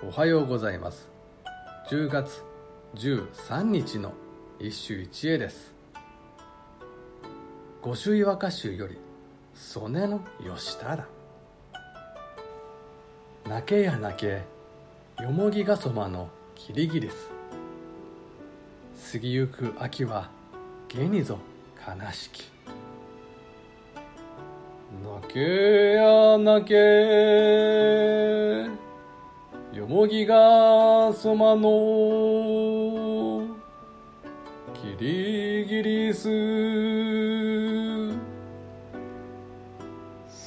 おはようございます。10月13日の一首一会です。御朱岩歌集より曽根の吉忠泣けや泣けよもぎがそまのキリギリス。過ぎゆく秋はげにぞ悲しき。泣けや泣け。もぎがそまの。キリギリス。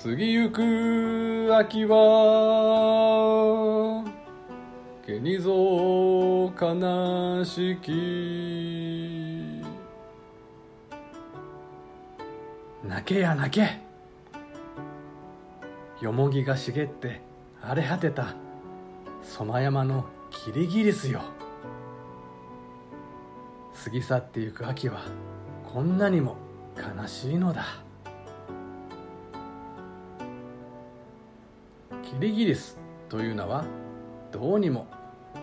過ぎゆく秋は。けにぞ悲しき。泣けや泣け。よもぎが茂って荒れ果てた。ソマ山のキリギリスよ。過ぎ去ってゆく秋はこんなにも悲しいのだ。キリギリスというのはどうにも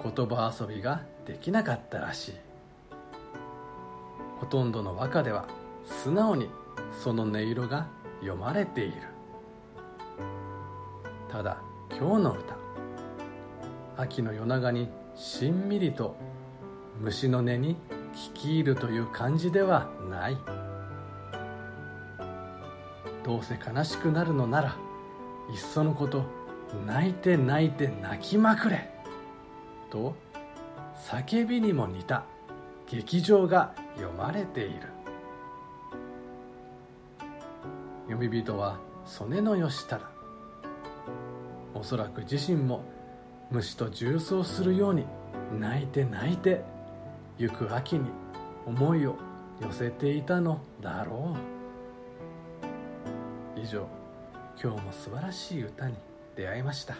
言葉遊びができなかったらしい。ほとんどの和歌では素直にその音色が読まれている。ただ今日の歌秋の夜長にしんみりと虫の音に聞き入るという感じではない。どうせ悲しくなるのならいっそのこと泣いて泣いて泣きまくれ。と叫びにも似た劇場が読まれている。読み人は曽根の義忠。おそらく自身も虫と重走するように泣いて泣いて行く秋に思いを寄せていたのだろう。以上今日も素晴らしい歌に出会いました。